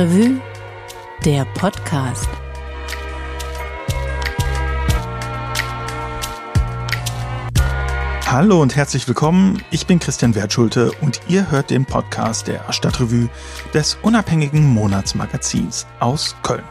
Stadtrevue, der Podcast. Hallo und herzlich willkommen. Ich bin Christian Wertschulte und ihr hört den Podcast der Stadtrevue des unabhängigen Monatsmagazins aus Köln.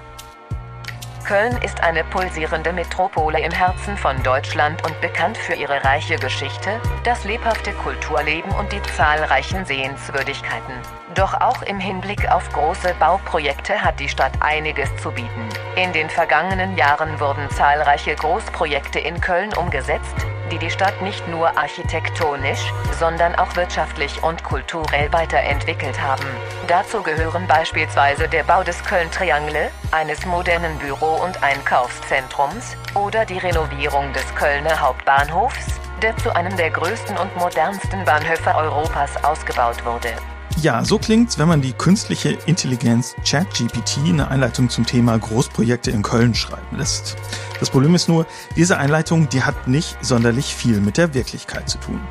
Köln ist eine pulsierende Metropole im Herzen von Deutschland und bekannt für ihre reiche Geschichte, das lebhafte Kulturleben und die zahlreichen Sehenswürdigkeiten. Doch auch im Hinblick auf große Bauprojekte hat die Stadt einiges zu bieten. In den vergangenen Jahren wurden zahlreiche Großprojekte in Köln umgesetzt, die die Stadt nicht nur architektonisch, sondern auch wirtschaftlich und kulturell weiterentwickelt haben. Dazu gehören beispielsweise der Bau des Köln-Triangle, eines modernen Büro- und Einkaufszentrums oder die Renovierung des Kölner Hauptbahnhofs, der zu einem der größten und modernsten Bahnhöfe Europas ausgebaut wurde. Ja, so klingt's, wenn man die künstliche Intelligenz ChatGPT eine Einleitung zum Thema Großprojekte in Köln schreiben lässt. Das Problem ist nur, diese Einleitung, die hat nicht sonderlich viel mit der Wirklichkeit zu tun.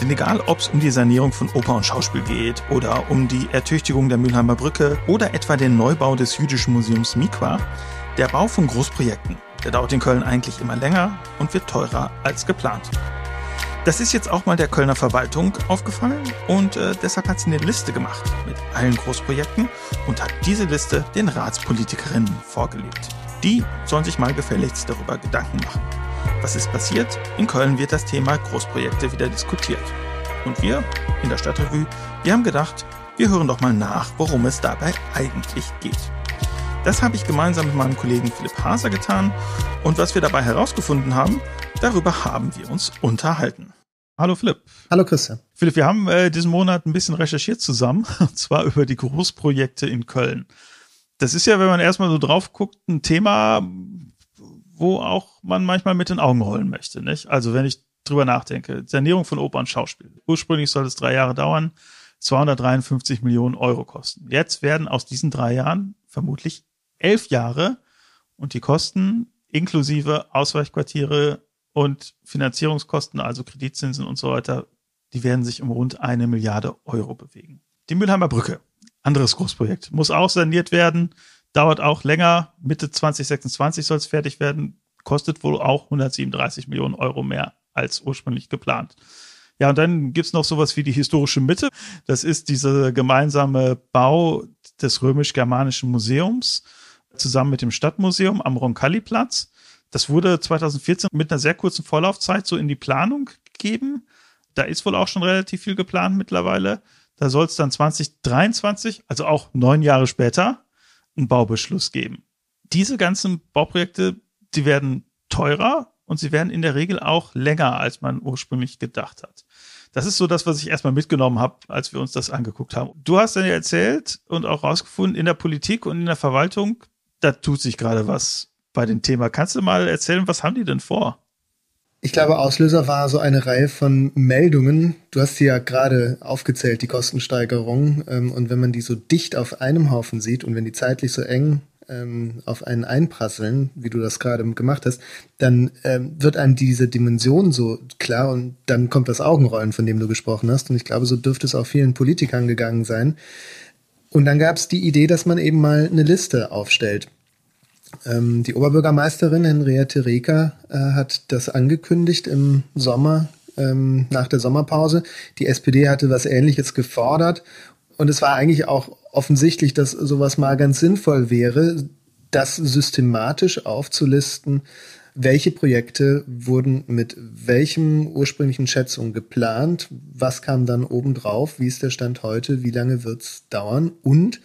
Denn egal, ob es um die Sanierung von Oper und Schauspiel geht oder um die Ertüchtigung der Mülheimer Brücke oder etwa den Neubau des Jüdischen Museums Mikwa, der Bau von Großprojekten, der dauert in Köln eigentlich immer länger und wird teurer als geplant. Das ist jetzt auch mal der Kölner Verwaltung aufgefallen und äh, deshalb hat sie eine Liste gemacht mit allen Großprojekten und hat diese Liste den Ratspolitikerinnen vorgelegt. Die sollen sich mal gefälligst darüber Gedanken machen. Was ist passiert? In Köln wird das Thema Großprojekte wieder diskutiert. Und wir in der Stadtrevue, wir haben gedacht, wir hören doch mal nach, worum es dabei eigentlich geht. Das habe ich gemeinsam mit meinem Kollegen Philipp Haser getan und was wir dabei herausgefunden haben, darüber haben wir uns unterhalten. Hallo Philipp. Hallo Christian. Philipp, wir haben äh, diesen Monat ein bisschen recherchiert zusammen, und zwar über die Großprojekte in Köln. Das ist ja, wenn man erstmal so drauf guckt, ein Thema, wo auch man manchmal mit den Augen rollen möchte, nicht? Also wenn ich drüber nachdenke, Sanierung von Oper und Schauspiel. Ursprünglich soll es drei Jahre dauern, 253 Millionen Euro kosten. Jetzt werden aus diesen drei Jahren vermutlich elf Jahre und die Kosten inklusive Ausweichquartiere und Finanzierungskosten, also Kreditzinsen und so weiter, die werden sich um rund eine Milliarde Euro bewegen. Die Mülheimer Brücke, anderes Großprojekt, muss auch saniert werden, dauert auch länger. Mitte 2026 soll es fertig werden, kostet wohl auch 137 Millionen Euro mehr als ursprünglich geplant. Ja, und dann gibt's noch sowas wie die historische Mitte. Das ist dieser gemeinsame Bau des römisch-germanischen Museums zusammen mit dem Stadtmuseum am Roncalli-Platz. Das wurde 2014 mit einer sehr kurzen Vorlaufzeit so in die Planung gegeben. Da ist wohl auch schon relativ viel geplant mittlerweile. Da soll es dann 2023, also auch neun Jahre später, einen Baubeschluss geben. Diese ganzen Bauprojekte, die werden teurer und sie werden in der Regel auch länger, als man ursprünglich gedacht hat. Das ist so das, was ich erstmal mitgenommen habe, als wir uns das angeguckt haben. Du hast dann ja erzählt und auch rausgefunden, in der Politik und in der Verwaltung da tut sich gerade was bei dem Thema. Kannst du mal erzählen, was haben die denn vor? Ich glaube, Auslöser war so eine Reihe von Meldungen. Du hast sie ja gerade aufgezählt, die Kostensteigerung. Ähm, und wenn man die so dicht auf einem Haufen sieht und wenn die zeitlich so eng ähm, auf einen einprasseln, wie du das gerade gemacht hast, dann ähm, wird einem diese Dimension so klar und dann kommt das Augenrollen, von dem du gesprochen hast. Und ich glaube, so dürfte es auch vielen Politikern gegangen sein. Und dann gab es die Idee, dass man eben mal eine Liste aufstellt. Ähm, die Oberbürgermeisterin Henriette Reker äh, hat das angekündigt im Sommer, ähm, nach der Sommerpause. Die SPD hatte was Ähnliches gefordert. Und es war eigentlich auch offensichtlich, dass sowas mal ganz sinnvoll wäre, das systematisch aufzulisten, welche Projekte wurden mit welchem ursprünglichen Schätzung geplant? Was kam dann obendrauf? Wie ist der Stand heute? Wie lange wird's dauern? Und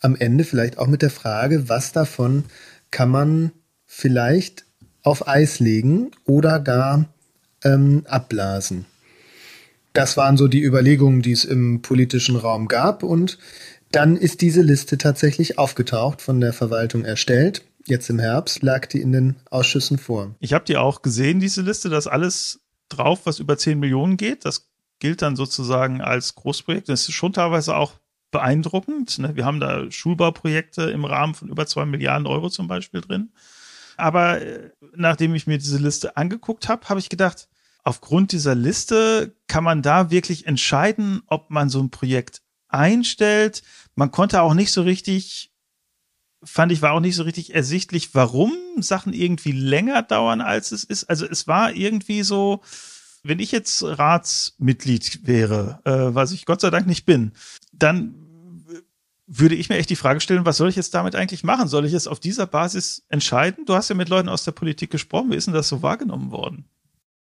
am Ende vielleicht auch mit der Frage, was davon kann man vielleicht auf Eis legen oder gar ähm, abblasen? Das waren so die Überlegungen, die es im politischen Raum gab. Und dann ist diese Liste tatsächlich aufgetaucht, von der Verwaltung erstellt jetzt im Herbst, lag die in den Ausschüssen vor. Ich habe die auch gesehen, diese Liste, dass alles drauf, was über 10 Millionen geht. Das gilt dann sozusagen als Großprojekt. Das ist schon teilweise auch beeindruckend. Ne? Wir haben da Schulbauprojekte im Rahmen von über 2 Milliarden Euro zum Beispiel drin. Aber äh, nachdem ich mir diese Liste angeguckt habe, habe ich gedacht, aufgrund dieser Liste kann man da wirklich entscheiden, ob man so ein Projekt einstellt. Man konnte auch nicht so richtig fand ich, war auch nicht so richtig ersichtlich, warum Sachen irgendwie länger dauern, als es ist. Also es war irgendwie so, wenn ich jetzt Ratsmitglied wäre, äh, was ich Gott sei Dank nicht bin, dann würde ich mir echt die Frage stellen, was soll ich jetzt damit eigentlich machen? Soll ich es auf dieser Basis entscheiden? Du hast ja mit Leuten aus der Politik gesprochen. Wie ist denn das so wahrgenommen worden?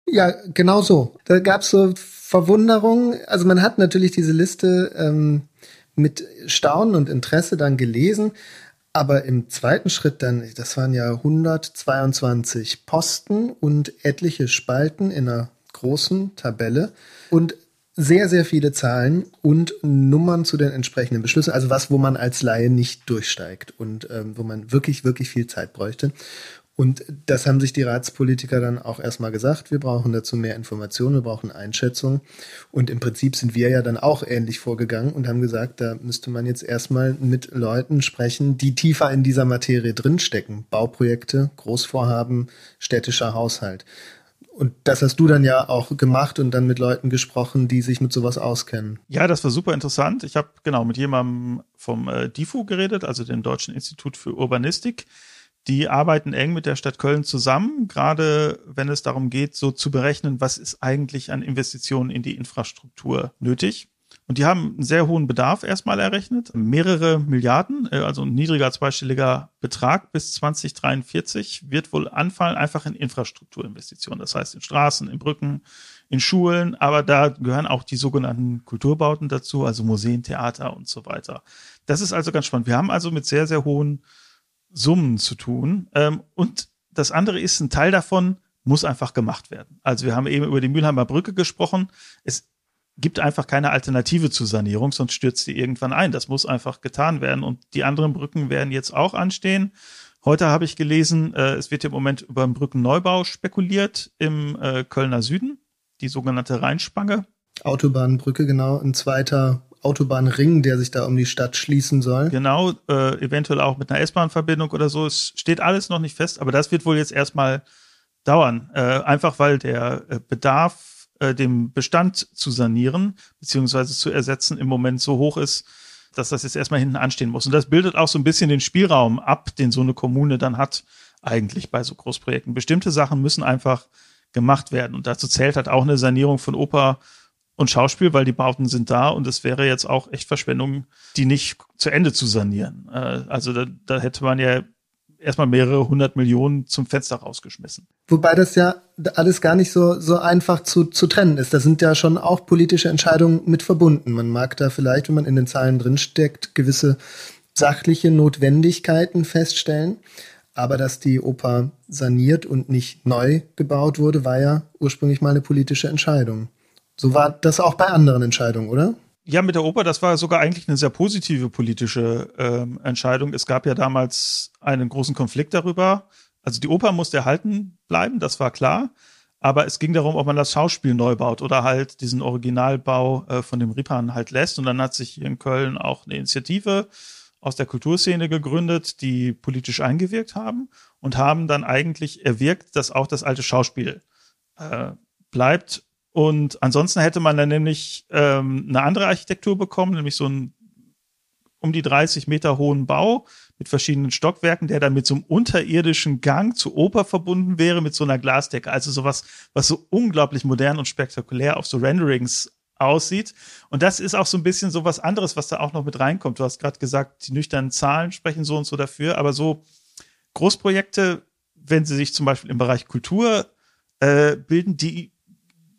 Ja, genau so. Da gab es so Verwunderung. Also man hat natürlich diese Liste ähm, mit Staunen und Interesse dann gelesen. Aber im zweiten Schritt dann, das waren ja 122 Posten und etliche Spalten in einer großen Tabelle und sehr, sehr viele Zahlen und Nummern zu den entsprechenden Beschlüssen, also was, wo man als Laie nicht durchsteigt und ähm, wo man wirklich, wirklich viel Zeit bräuchte. Und das haben sich die Ratspolitiker dann auch erstmal gesagt. Wir brauchen dazu mehr Informationen, wir brauchen Einschätzungen. Und im Prinzip sind wir ja dann auch ähnlich vorgegangen und haben gesagt, da müsste man jetzt erstmal mit Leuten sprechen, die tiefer in dieser Materie drinstecken. Bauprojekte, Großvorhaben, städtischer Haushalt. Und das hast du dann ja auch gemacht und dann mit Leuten gesprochen, die sich mit sowas auskennen. Ja, das war super interessant. Ich habe genau mit jemandem vom äh, DIFU geredet, also dem Deutschen Institut für Urbanistik. Die arbeiten eng mit der Stadt Köln zusammen, gerade wenn es darum geht, so zu berechnen, was ist eigentlich an Investitionen in die Infrastruktur nötig. Und die haben einen sehr hohen Bedarf erstmal errechnet. Mehrere Milliarden, äh, also ein niedriger zweistelliger Betrag bis 2043 wird wohl anfallen, einfach in Infrastrukturinvestitionen. Das heißt in Straßen, in Brücken, in Schulen, aber da gehören auch die sogenannten Kulturbauten dazu, also Museen, Theater und so weiter. Das ist also ganz spannend. Wir haben also mit sehr, sehr hohen Summen zu tun. Ähm, und das andere ist, ein Teil davon muss einfach gemacht werden. Also wir haben eben über die Mülheimer Brücke gesprochen. Es gibt einfach keine Alternative zur Sanierung, sonst stürzt die irgendwann ein. Das muss einfach getan werden. Und die anderen Brücken werden jetzt auch anstehen. Heute habe ich gelesen, äh, es wird im Moment über einen Brückenneubau spekuliert im äh, Kölner Süden, die sogenannte Rheinspange. Autobahnbrücke, genau, ein zweiter Autobahnring, der sich da um die Stadt schließen soll. Genau, äh, eventuell auch mit einer S-Bahn-Verbindung oder so. Es steht alles noch nicht fest, aber das wird wohl jetzt erstmal dauern. Äh, einfach weil der äh, Bedarf äh, dem Bestand zu sanieren beziehungsweise zu ersetzen im Moment so hoch ist, dass das jetzt erstmal hinten anstehen muss. Und das bildet auch so ein bisschen den Spielraum ab, den so eine Kommune dann hat, eigentlich bei so Großprojekten. Bestimmte Sachen müssen einfach gemacht werden. Und dazu zählt halt auch eine Sanierung von Oper und Schauspiel, weil die Bauten sind da und es wäre jetzt auch echt Verschwendung, die nicht zu Ende zu sanieren. Äh, also da, da hätte man ja erstmal mehrere hundert Millionen zum Fenster rausgeschmissen. Wobei das ja alles gar nicht so, so einfach zu, zu trennen ist. Da sind ja schon auch politische Entscheidungen mit verbunden. Man mag da vielleicht, wenn man in den Zahlen drinsteckt, gewisse sachliche Notwendigkeiten feststellen. Aber dass die Oper saniert und nicht neu gebaut wurde, war ja ursprünglich mal eine politische Entscheidung. So war das auch bei anderen Entscheidungen, oder? Ja, mit der Oper, das war sogar eigentlich eine sehr positive politische ähm, Entscheidung. Es gab ja damals einen großen Konflikt darüber. Also die Oper musste erhalten bleiben, das war klar. Aber es ging darum, ob man das Schauspiel neu baut oder halt diesen Originalbau äh, von dem Ripan halt lässt. Und dann hat sich hier in Köln auch eine Initiative aus der Kulturszene gegründet, die politisch eingewirkt haben und haben dann eigentlich erwirkt, dass auch das alte Schauspiel äh, bleibt und ansonsten hätte man dann nämlich ähm, eine andere Architektur bekommen, nämlich so einen um die 30 Meter hohen Bau mit verschiedenen Stockwerken, der dann mit so einem unterirdischen Gang zur Oper verbunden wäre, mit so einer Glasdecke. Also sowas, was so unglaublich modern und spektakulär auf so Renderings aussieht. Und das ist auch so ein bisschen so was anderes, was da auch noch mit reinkommt. Du hast gerade gesagt, die nüchternen Zahlen sprechen so und so dafür, aber so Großprojekte, wenn sie sich zum Beispiel im Bereich Kultur äh, bilden, die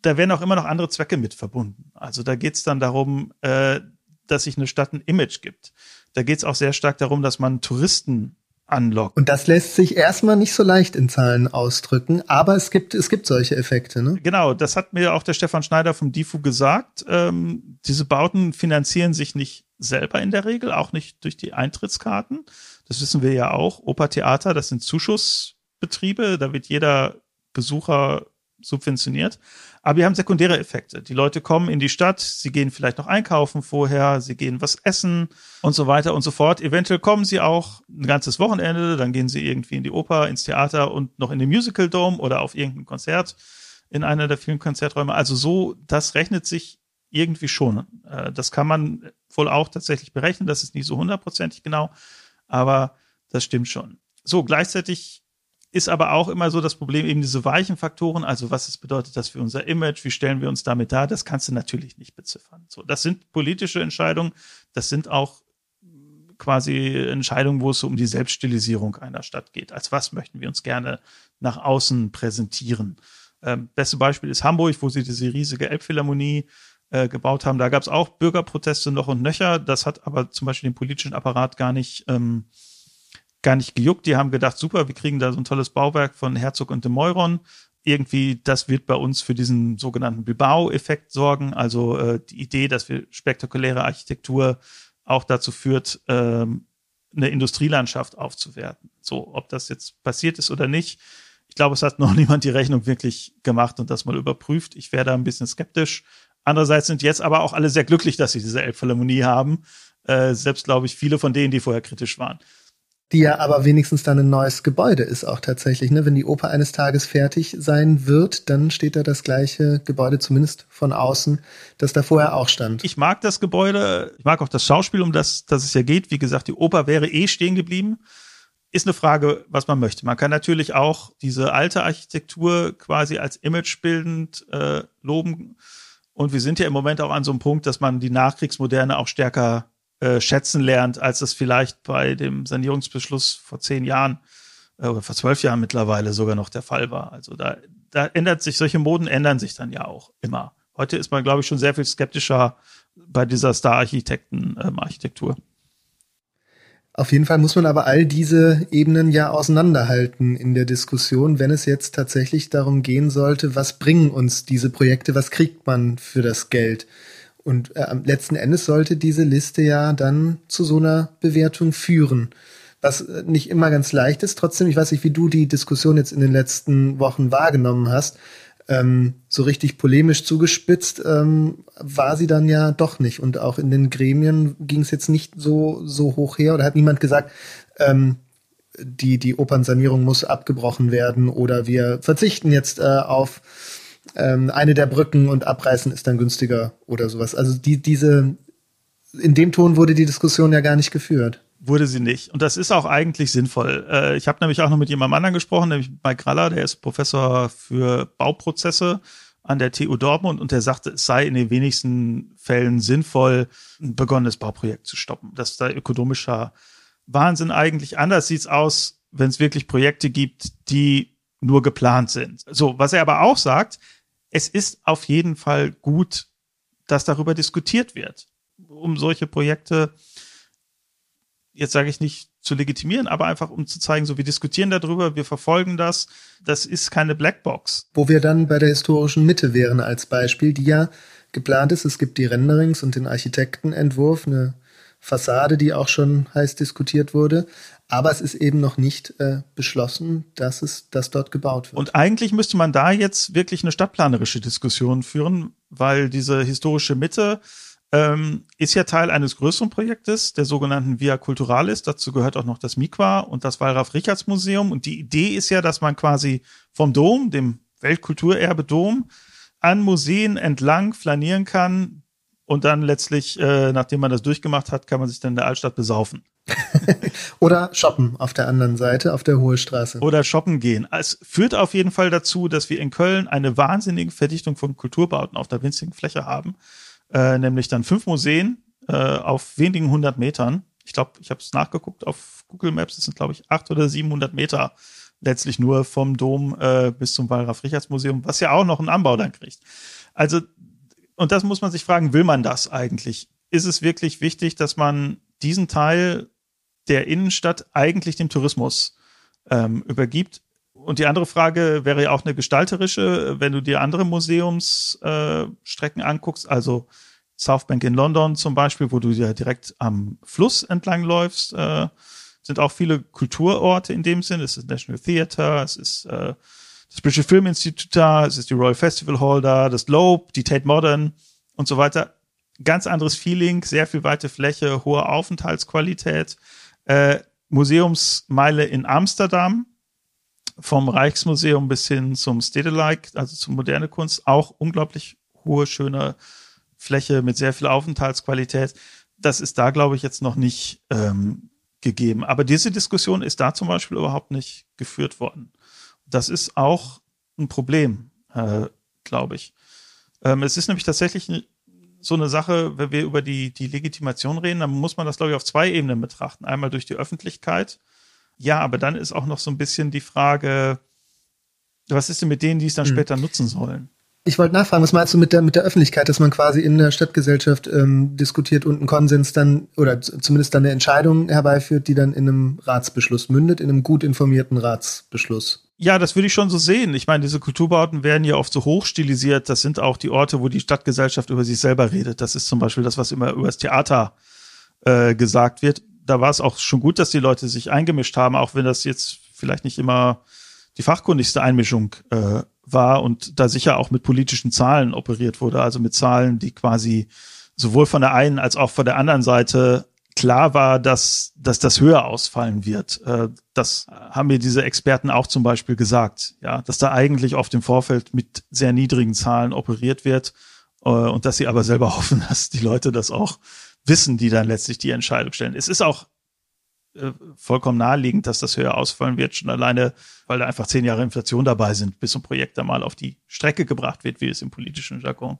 da werden auch immer noch andere Zwecke mit verbunden. Also da geht es dann darum, äh, dass sich eine Stadt ein Image gibt. Da geht es auch sehr stark darum, dass man Touristen anlockt. Und das lässt sich erstmal nicht so leicht in Zahlen ausdrücken, aber es gibt, es gibt solche Effekte, ne? Genau, das hat mir auch der Stefan Schneider vom DIFU gesagt. Ähm, diese Bauten finanzieren sich nicht selber in der Regel, auch nicht durch die Eintrittskarten. Das wissen wir ja auch. Opertheater, das sind Zuschussbetriebe, da wird jeder Besucher subventioniert. Aber wir haben sekundäre Effekte. Die Leute kommen in die Stadt, sie gehen vielleicht noch einkaufen vorher, sie gehen was essen und so weiter und so fort. Eventuell kommen sie auch ein ganzes Wochenende, dann gehen sie irgendwie in die Oper, ins Theater und noch in den Musical Dome oder auf irgendein Konzert in einer der vielen Konzerträume. Also so, das rechnet sich irgendwie schon. Äh, das kann man wohl auch tatsächlich berechnen. Das ist nicht so hundertprozentig genau. Aber das stimmt schon. So, gleichzeitig ist aber auch immer so das Problem, eben diese weichen Faktoren, also was es bedeutet das für unser Image, wie stellen wir uns damit dar, das kannst du natürlich nicht beziffern. So, das sind politische Entscheidungen, das sind auch quasi Entscheidungen, wo es um die Selbststilisierung einer Stadt geht. Als was möchten wir uns gerne nach außen präsentieren? Ähm, beste Beispiel ist Hamburg, wo sie diese riesige Elbphilharmonie äh, gebaut haben. Da gab es auch Bürgerproteste noch und nöcher. Das hat aber zum Beispiel den politischen Apparat gar nicht ähm, gar nicht gejuckt. Die haben gedacht, super, wir kriegen da so ein tolles Bauwerk von Herzog und de Meuron. Irgendwie, das wird bei uns für diesen sogenannten Bilbao-Effekt sorgen. Also äh, die Idee, dass wir spektakuläre Architektur auch dazu führt, ähm, eine Industrielandschaft aufzuwerten. So, ob das jetzt passiert ist oder nicht. Ich glaube, es hat noch niemand die Rechnung wirklich gemacht und das mal überprüft. Ich wäre da ein bisschen skeptisch. Andererseits sind jetzt aber auch alle sehr glücklich, dass sie diese Elbphilharmonie haben. Äh, selbst, glaube ich, viele von denen, die vorher kritisch waren die ja aber wenigstens dann ein neues Gebäude ist auch tatsächlich. Ne? Wenn die Oper eines Tages fertig sein wird, dann steht da das gleiche Gebäude, zumindest von außen, das da vorher auch stand. Ich mag das Gebäude, ich mag auch das Schauspiel, um das, das es ja geht. Wie gesagt, die Oper wäre eh stehen geblieben. Ist eine Frage, was man möchte. Man kann natürlich auch diese alte Architektur quasi als imagebildend äh, loben. Und wir sind ja im Moment auch an so einem Punkt, dass man die Nachkriegsmoderne auch stärker äh, schätzen lernt, als es vielleicht bei dem Sanierungsbeschluss vor zehn Jahren äh, oder vor zwölf Jahren mittlerweile sogar noch der Fall war. Also da, da ändert sich, solche Moden ändern sich dann ja auch immer. Heute ist man, glaube ich, schon sehr viel skeptischer bei dieser Star-Architekten-Architektur. Ähm, auf jeden Fall muss man aber all diese Ebenen ja auseinanderhalten in der Diskussion, wenn es jetzt tatsächlich darum gehen sollte, was bringen uns diese Projekte, was kriegt man für das Geld. Und äh, letzten Endes sollte diese Liste ja dann zu so einer Bewertung führen. Was äh, nicht immer ganz leicht ist. Trotzdem, ich weiß nicht, wie du die Diskussion jetzt in den letzten Wochen wahrgenommen hast. Ähm, so richtig polemisch zugespitzt ähm, war sie dann ja doch nicht. Und auch in den Gremien ging es jetzt nicht so, so hoch her oder hat niemand gesagt, ähm, die, die Opernsanierung muss abgebrochen werden oder wir verzichten jetzt äh, auf ähm, eine der Brücken und abreißen ist dann günstiger oder sowas. Also die, diese, in dem Ton wurde die Diskussion ja gar nicht geführt. Wurde sie nicht. Und das ist auch eigentlich sinnvoll. Äh, ich habe nämlich auch noch mit jemandem anderen gesprochen, nämlich Mike Graller, der ist Professor für Bauprozesse an der TU Dortmund und der sagte, es sei in den wenigsten Fällen sinnvoll, ein begonnenes Bauprojekt zu stoppen. Das ist da ökonomischer Wahnsinn eigentlich. Anders sieht's aus, wenn es wirklich Projekte gibt, die nur geplant sind. So, was er aber auch sagt, es ist auf jeden Fall gut, dass darüber diskutiert wird, um solche Projekte, jetzt sage ich nicht zu legitimieren, aber einfach um zu zeigen, so wir diskutieren darüber, wir verfolgen das, das ist keine Blackbox. Wo wir dann bei der historischen Mitte wären als Beispiel, die ja geplant ist. Es gibt die Renderings und den Architektenentwurf, eine Fassade, die auch schon heiß diskutiert wurde. Aber es ist eben noch nicht äh, beschlossen, dass es, dass dort gebaut wird. Und eigentlich müsste man da jetzt wirklich eine stadtplanerische Diskussion führen, weil diese historische Mitte ähm, ist ja Teil eines größeren Projektes, der sogenannten Via Culturalis. Dazu gehört auch noch das Mikwa und das Wallraf-Richards-Museum. Und die Idee ist ja, dass man quasi vom Dom, dem Weltkulturerbe Dom, an Museen entlang flanieren kann, und dann letztlich, äh, nachdem man das durchgemacht hat, kann man sich dann in der Altstadt besaufen. Oder shoppen auf der anderen Seite, auf der Hohe Straße. Oder shoppen gehen. Es führt auf jeden Fall dazu, dass wir in Köln eine wahnsinnige Verdichtung von Kulturbauten auf der winzigen Fläche haben. Äh, nämlich dann fünf Museen äh, auf wenigen hundert Metern. Ich glaube, ich habe es nachgeguckt auf Google Maps. Das sind, glaube ich, acht oder siebenhundert Meter letztlich nur vom Dom äh, bis zum Wallraf-Richards-Museum, was ja auch noch einen Anbau dann kriegt. Also, und das muss man sich fragen, will man das eigentlich? Ist es wirklich wichtig, dass man diesen Teil der Innenstadt eigentlich dem Tourismus ähm, übergibt. Und die andere Frage wäre ja auch eine gestalterische, wenn du dir andere Museumsstrecken äh, anguckst, also South Bank in London zum Beispiel, wo du ja direkt am Fluss entlang läufst, äh, sind auch viele Kulturorte in dem Sinn. Es ist National Theatre, es ist äh, das British Film Institute da, es ist die Royal Festival Hall da, das Globe, die Tate Modern und so weiter. Ganz anderes Feeling, sehr viel weite Fläche, hohe Aufenthaltsqualität äh, Museumsmeile in Amsterdam, vom Reichsmuseum bis hin zum Stedelijk, also zum moderne Kunst, auch unglaublich hohe, schöne Fläche mit sehr viel Aufenthaltsqualität. Das ist da, glaube ich, jetzt noch nicht ähm, gegeben. Aber diese Diskussion ist da zum Beispiel überhaupt nicht geführt worden. Das ist auch ein Problem, äh, glaube ich. Ähm, es ist nämlich tatsächlich so eine Sache, wenn wir über die, die Legitimation reden, dann muss man das, glaube ich, auf zwei Ebenen betrachten. Einmal durch die Öffentlichkeit. Ja, aber dann ist auch noch so ein bisschen die Frage, was ist denn mit denen, die es dann hm. später nutzen sollen? Ich wollte nachfragen, was meinst du mit der, mit der Öffentlichkeit, dass man quasi in der Stadtgesellschaft ähm, diskutiert und einen Konsens dann oder zumindest dann eine Entscheidung herbeiführt, die dann in einem Ratsbeschluss mündet, in einem gut informierten Ratsbeschluss? Ja, das würde ich schon so sehen. Ich meine, diese Kulturbauten werden ja oft so hoch stilisiert. Das sind auch die Orte, wo die Stadtgesellschaft über sich selber redet. Das ist zum Beispiel das, was immer über das Theater äh, gesagt wird. Da war es auch schon gut, dass die Leute sich eingemischt haben, auch wenn das jetzt vielleicht nicht immer die fachkundigste Einmischung äh, war und da sicher auch mit politischen Zahlen operiert wurde, also mit Zahlen, die quasi sowohl von der einen als auch von der anderen Seite klar war, dass, dass das höher ausfallen wird. Äh, das haben mir diese Experten auch zum Beispiel gesagt, ja, dass da eigentlich oft im Vorfeld mit sehr niedrigen Zahlen operiert wird äh, und dass sie aber selber hoffen, dass die Leute das auch wissen, die dann letztlich die Entscheidung stellen. Es ist auch äh, vollkommen naheliegend, dass das höher ausfallen wird, schon alleine, weil da einfach zehn Jahre Inflation dabei sind, bis ein Projekt da mal auf die Strecke gebracht wird, wie es im politischen Jargon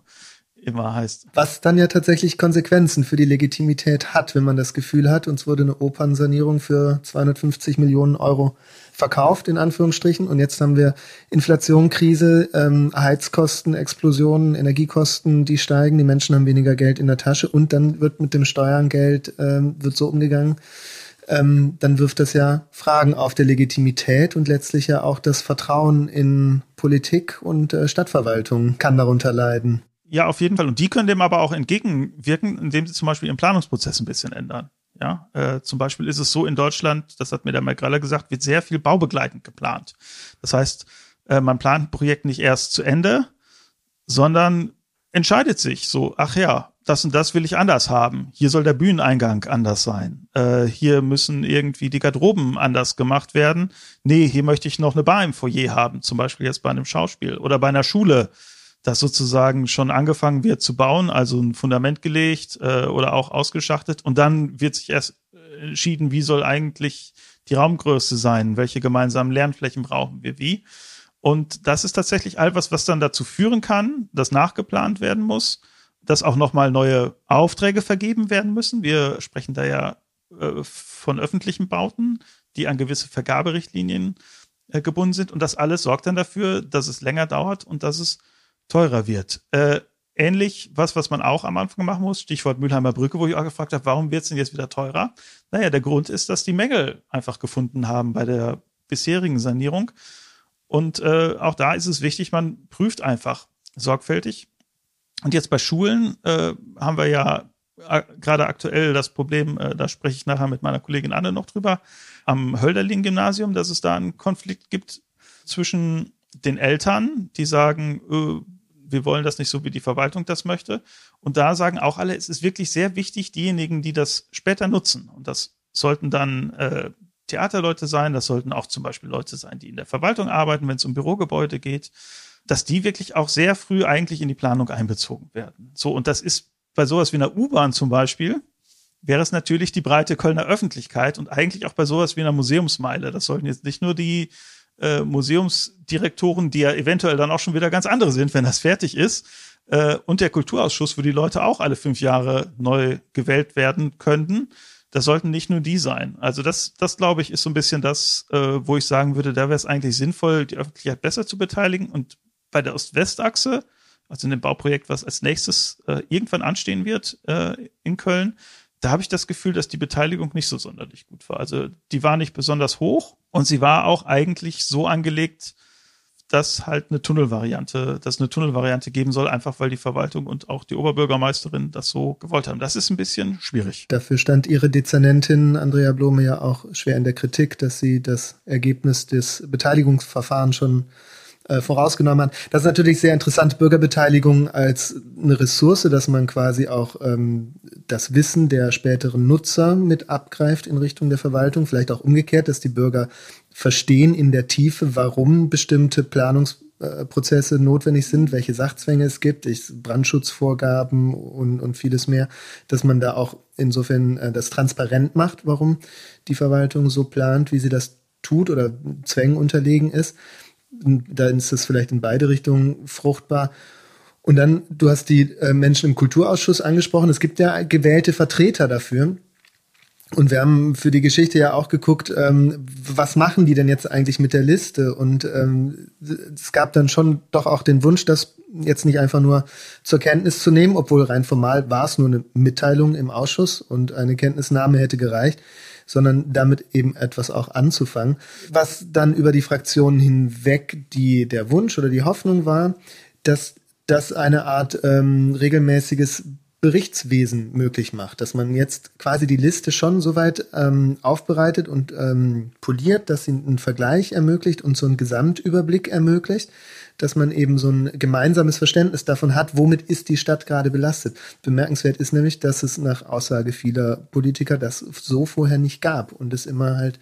immer heißt. Was dann ja tatsächlich Konsequenzen für die Legitimität hat, wenn man das Gefühl hat, uns wurde eine Opernsanierung für 250 Millionen Euro verkauft, in Anführungsstrichen, und jetzt haben wir Inflation, Krise, ähm, Heizkosten, Explosionen, Energiekosten, die steigen, die Menschen haben weniger Geld in der Tasche und dann wird mit dem Steuergeld ähm, wird so umgegangen, ähm, dann wirft das ja Fragen auf der Legitimität und letztlich ja auch das Vertrauen in Politik und äh, Stadtverwaltung kann darunter leiden. Ja, auf jeden Fall. Und die können dem aber auch entgegenwirken, indem sie zum Beispiel ihren Planungsprozess ein bisschen ändern. Ja, äh, zum Beispiel ist es so in Deutschland, das hat mir der Mike Graller gesagt, wird sehr viel baubegleitend geplant. Das heißt, äh, man plant ein Projekt nicht erst zu Ende, sondern entscheidet sich so, ach ja, das und das will ich anders haben. Hier soll der Bühneneingang anders sein. Äh, hier müssen irgendwie die Garderoben anders gemacht werden. Nee, hier möchte ich noch eine Bar im Foyer haben, zum Beispiel jetzt bei einem Schauspiel oder bei einer Schule, das sozusagen schon angefangen wird zu bauen, also ein Fundament gelegt äh, oder auch ausgeschachtet. Und dann wird sich erst äh, entschieden, wie soll eigentlich die Raumgröße sein, welche gemeinsamen Lernflächen brauchen wir wie. Und das ist tatsächlich all was, was dann dazu führen kann, dass nachgeplant werden muss dass auch nochmal neue Aufträge vergeben werden müssen. Wir sprechen da ja äh, von öffentlichen Bauten, die an gewisse Vergaberichtlinien äh, gebunden sind. Und das alles sorgt dann dafür, dass es länger dauert und dass es teurer wird. Äh, ähnlich was, was man auch am Anfang machen muss, Stichwort Mülheimer Brücke, wo ich auch gefragt habe, warum wird es denn jetzt wieder teurer? Naja, der Grund ist, dass die Mängel einfach gefunden haben bei der bisherigen Sanierung. Und äh, auch da ist es wichtig, man prüft einfach sorgfältig, und jetzt bei Schulen äh, haben wir ja äh, gerade aktuell das Problem, äh, da spreche ich nachher mit meiner Kollegin Anne noch drüber, am Hölderlin-Gymnasium, dass es da einen Konflikt gibt zwischen den Eltern, die sagen, äh, wir wollen das nicht so, wie die Verwaltung das möchte. Und da sagen auch alle, es ist wirklich sehr wichtig, diejenigen, die das später nutzen. Und das sollten dann äh, Theaterleute sein, das sollten auch zum Beispiel Leute sein, die in der Verwaltung arbeiten, wenn es um Bürogebäude geht dass die wirklich auch sehr früh eigentlich in die Planung einbezogen werden. So, und das ist bei sowas wie einer U-Bahn zum Beispiel, wäre es natürlich die breite Kölner Öffentlichkeit und eigentlich auch bei sowas wie einer Museumsmeile. Das sollten jetzt nicht nur die äh, Museumsdirektoren, die ja eventuell dann auch schon wieder ganz andere sind, wenn das fertig ist, äh, und der Kulturausschuss, wo die Leute auch alle fünf Jahre neu gewählt werden könnten. Das sollten nicht nur die sein. Also das, das glaube ich, ist so ein bisschen das, äh, wo ich sagen würde, da wäre es eigentlich sinnvoll, die Öffentlichkeit besser zu beteiligen und bei der Ost-West-Achse, also in dem Bauprojekt, was als nächstes äh, irgendwann anstehen wird äh, in Köln, da habe ich das Gefühl, dass die Beteiligung nicht so sonderlich gut war. Also die war nicht besonders hoch und sie war auch eigentlich so angelegt, dass halt eine Tunnelvariante, dass eine Tunnelvariante geben soll, einfach weil die Verwaltung und auch die Oberbürgermeisterin das so gewollt haben. Das ist ein bisschen schwierig. Dafür stand ihre Dezernentin Andrea Blome ja auch schwer in der Kritik, dass sie das Ergebnis des Beteiligungsverfahrens schon äh, vorausgenommen hat. Das ist natürlich sehr interessant, Bürgerbeteiligung als eine Ressource, dass man quasi auch ähm, das Wissen der späteren Nutzer mit abgreift in Richtung der Verwaltung, vielleicht auch umgekehrt, dass die Bürger verstehen in der Tiefe, warum bestimmte Planungs Sanierungsprozesse notwendig sind, welche Sachzwänge es gibt, Brandschutzvorgaben und, und vieles mehr, dass man da auch insofern äh, das transparent macht, warum die Verwaltung so plant, wie sie das tut oder Zwängen unterlegen ist. Dann ist das vielleicht in beide Richtungen fruchtbar. Und dann, du hast die äh, Menschen im Kulturausschuss angesprochen. Es gibt ja gewählte Vertreter dafür. Und wir haben für die Geschichte ja auch geguckt, ähm, was machen die denn jetzt eigentlich mit der Liste? Und ähm, es gab dann schon doch auch den Wunsch, das jetzt nicht einfach nur zur Kenntnis zu nehmen, obwohl rein formal war es nur eine Mitteilung im Ausschuss und eine Kenntnisnahme hätte gereicht, sondern damit eben etwas auch anzufangen. Was dann über die Fraktionen hinweg die der Wunsch oder die Hoffnung war, dass das eine Art ähm, regelmäßiges Berichtswesen möglich macht, dass man jetzt quasi die Liste schon soweit ähm, aufbereitet und ähm, poliert, dass sie einen Vergleich ermöglicht und so einen Gesamtüberblick ermöglicht, dass man eben so ein gemeinsames Verständnis davon hat, womit ist die Stadt gerade belastet. Bemerkenswert ist nämlich, dass es nach Aussage vieler Politiker das so vorher nicht gab und es immer halt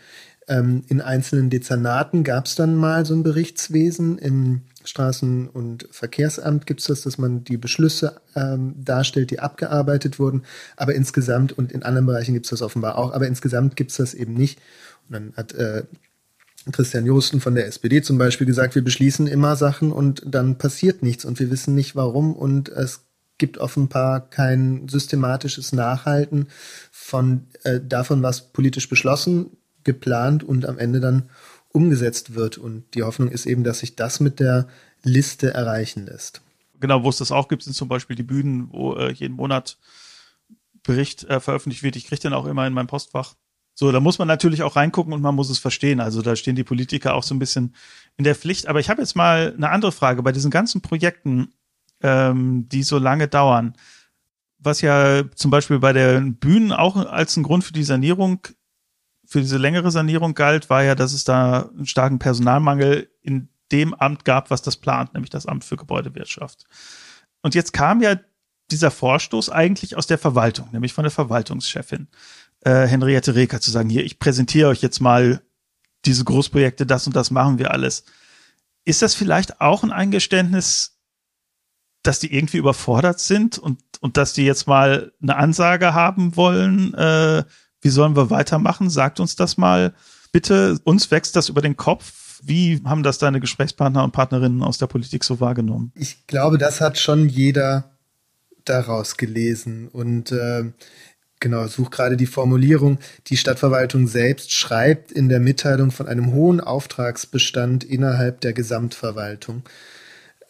ähm, in einzelnen Dezernaten gab es dann mal so ein Berichtswesen im Straßen- und Verkehrsamt gibt es das, dass man die Beschlüsse ähm, darstellt, die abgearbeitet wurden. Aber insgesamt, und in anderen Bereichen gibt es das offenbar auch, aber insgesamt gibt es das eben nicht. Und dann hat äh, Christian Josten von der SPD zum Beispiel gesagt, wir beschließen immer Sachen und dann passiert nichts und wir wissen nicht warum und es gibt offenbar kein systematisches Nachhalten von äh, davon, was politisch beschlossen, geplant und am Ende dann umgesetzt wird. Und die Hoffnung ist eben, dass sich das mit der Liste erreichen lässt. Genau, wo es das auch gibt, sind zum Beispiel die Bühnen, wo äh, jeden Monat Bericht äh, veröffentlicht wird. Ich kriege den auch immer in mein Postfach. So, da muss man natürlich auch reingucken und man muss es verstehen. Also da stehen die Politiker auch so ein bisschen in der Pflicht. Aber ich habe jetzt mal eine andere Frage. Bei diesen ganzen Projekten, ähm, die so lange dauern, was ja zum Beispiel bei den Bühnen auch als ein Grund für die Sanierung für diese längere Sanierung galt, war ja, dass es da einen starken Personalmangel in dem Amt gab, was das plant, nämlich das Amt für Gebäudewirtschaft. Und jetzt kam ja dieser Vorstoß eigentlich aus der Verwaltung, nämlich von der Verwaltungschefin äh, Henriette Reker zu sagen, hier, ich präsentiere euch jetzt mal diese Großprojekte, das und das machen wir alles. Ist das vielleicht auch ein Eingeständnis, dass die irgendwie überfordert sind und, und dass die jetzt mal eine Ansage haben wollen, äh, wie sollen wir weitermachen? Sagt uns das mal. Bitte, uns wächst das über den Kopf. Wie haben das deine Gesprächspartner und Partnerinnen aus der Politik so wahrgenommen? Ich glaube, das hat schon jeder daraus gelesen. Und äh, genau, such gerade die Formulierung. Die Stadtverwaltung selbst schreibt in der Mitteilung von einem hohen Auftragsbestand innerhalb der Gesamtverwaltung.